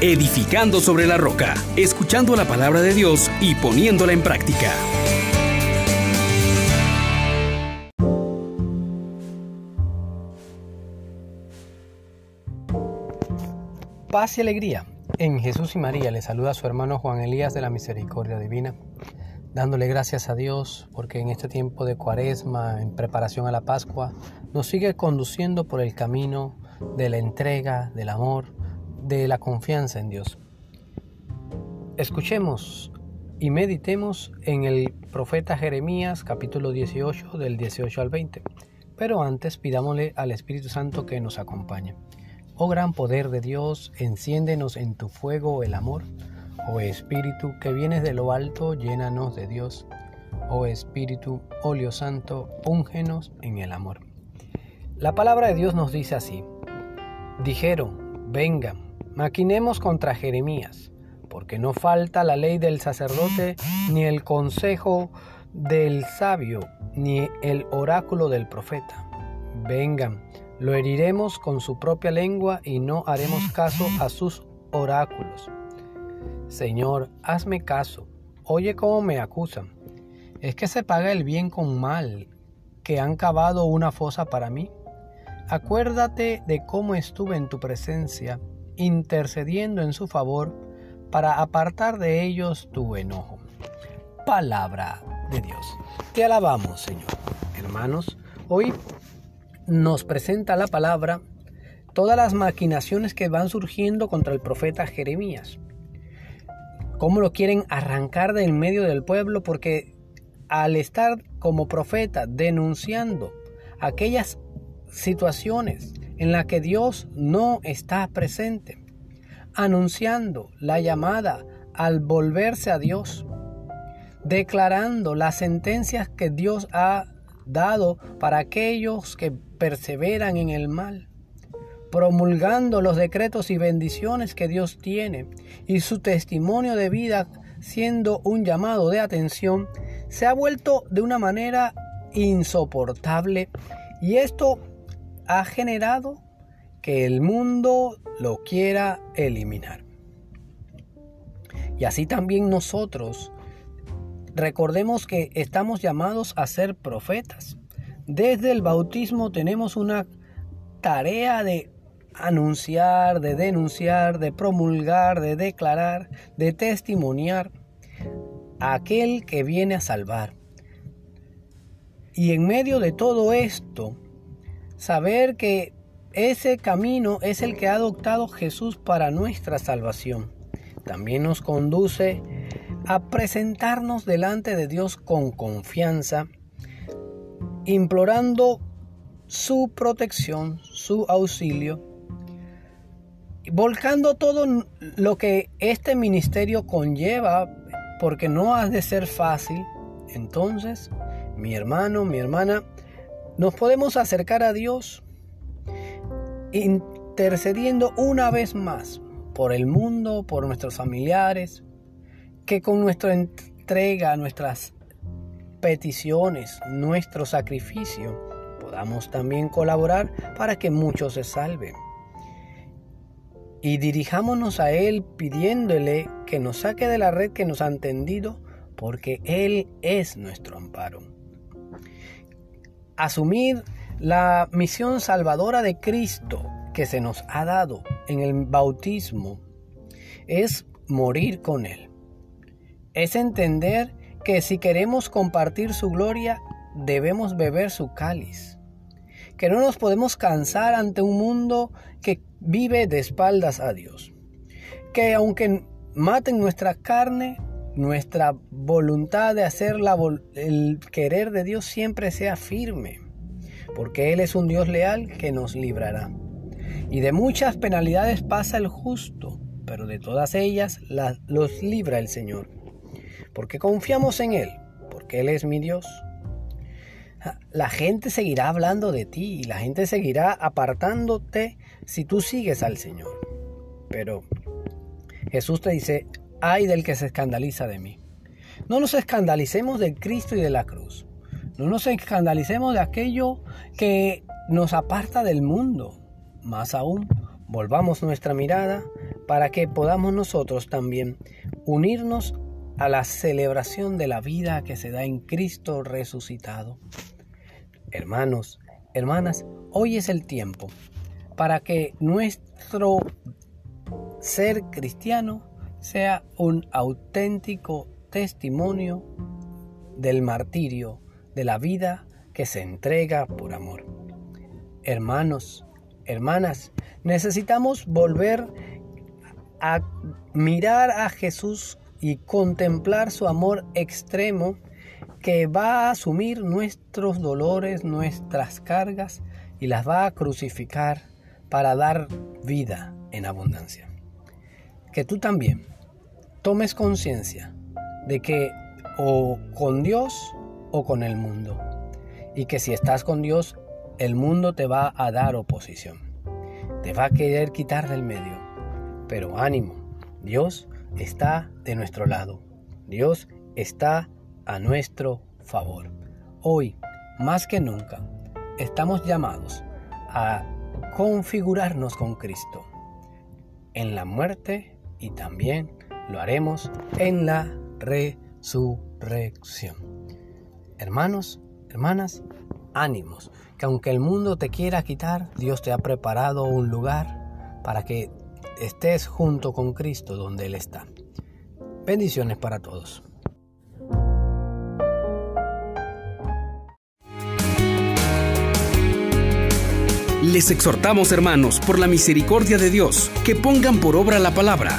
edificando sobre la roca, escuchando la palabra de Dios y poniéndola en práctica. Paz y alegría. En Jesús y María le saluda a su hermano Juan Elías de la Misericordia Divina, dándole gracias a Dios porque en este tiempo de cuaresma, en preparación a la Pascua, nos sigue conduciendo por el camino de la entrega, del amor, de la confianza en Dios. Escuchemos y meditemos en el profeta Jeremías capítulo 18 del 18 al 20. Pero antes pidámosle al Espíritu Santo que nos acompañe. Oh gran poder de Dios, enciéndenos en tu fuego el amor. Oh Espíritu que vienes de lo alto, llénanos de Dios. Oh Espíritu, óleo santo, úngenos en el amor. La palabra de Dios nos dice así. Dijeron, vengan, maquinemos contra Jeremías, porque no falta la ley del sacerdote, ni el consejo del sabio, ni el oráculo del profeta. Vengan, lo heriremos con su propia lengua y no haremos caso a sus oráculos. Señor, hazme caso, oye cómo me acusan. ¿Es que se paga el bien con mal, que han cavado una fosa para mí? Acuérdate de cómo estuve en tu presencia, intercediendo en su favor, para apartar de ellos tu enojo. Palabra de Dios. Te alabamos, Señor. Hermanos, hoy nos presenta la palabra todas las maquinaciones que van surgiendo contra el profeta Jeremías. Cómo lo quieren arrancar del medio del pueblo porque al estar como profeta denunciando aquellas situaciones en las que Dios no está presente, anunciando la llamada al volverse a Dios, declarando las sentencias que Dios ha dado para aquellos que perseveran en el mal, promulgando los decretos y bendiciones que Dios tiene y su testimonio de vida siendo un llamado de atención, se ha vuelto de una manera insoportable y esto ha generado que el mundo lo quiera eliminar. Y así también nosotros recordemos que estamos llamados a ser profetas. Desde el bautismo tenemos una tarea de anunciar, de denunciar, de promulgar, de declarar, de testimoniar a aquel que viene a salvar. Y en medio de todo esto, saber que ese camino es el que ha adoptado Jesús para nuestra salvación. También nos conduce a presentarnos delante de Dios con confianza, implorando su protección, su auxilio, volcando todo lo que este ministerio conlleva, porque no ha de ser fácil. Entonces, mi hermano, mi hermana, nos podemos acercar a Dios intercediendo una vez más por el mundo, por nuestros familiares, que con nuestra entrega, nuestras peticiones, nuestro sacrificio, podamos también colaborar para que muchos se salven. Y dirijámonos a Él pidiéndole que nos saque de la red que nos han tendido, porque Él es nuestro amparo asumir la misión salvadora de Cristo que se nos ha dado en el bautismo es morir con Él. Es entender que si queremos compartir su gloria, debemos beber su cáliz. Que no nos podemos cansar ante un mundo que vive de espaldas a Dios. Que aunque maten nuestra carne, nuestra voluntad de hacer el querer de Dios siempre sea firme, porque Él es un Dios leal que nos librará. Y de muchas penalidades pasa el justo, pero de todas ellas los libra el Señor, porque confiamos en Él, porque Él es mi Dios. La gente seguirá hablando de ti y la gente seguirá apartándote si tú sigues al Señor. Pero Jesús te dice, ay del que se escandaliza de mí. No nos escandalicemos del Cristo y de la cruz. No nos escandalicemos de aquello que nos aparta del mundo. Más aún, volvamos nuestra mirada para que podamos nosotros también unirnos a la celebración de la vida que se da en Cristo resucitado. Hermanos, hermanas, hoy es el tiempo para que nuestro ser cristiano sea un auténtico testimonio del martirio, de la vida que se entrega por amor. Hermanos, hermanas, necesitamos volver a mirar a Jesús y contemplar su amor extremo que va a asumir nuestros dolores, nuestras cargas y las va a crucificar para dar vida en abundancia. Que tú también tomes conciencia de que o con Dios o con el mundo. Y que si estás con Dios, el mundo te va a dar oposición. Te va a querer quitar del medio. Pero ánimo, Dios está de nuestro lado. Dios está a nuestro favor. Hoy, más que nunca, estamos llamados a configurarnos con Cristo en la muerte y también lo haremos en la resurrección. Hermanos, hermanas, ánimos, que aunque el mundo te quiera quitar, Dios te ha preparado un lugar para que estés junto con Cristo donde Él está. Bendiciones para todos. Les exhortamos, hermanos, por la misericordia de Dios, que pongan por obra la palabra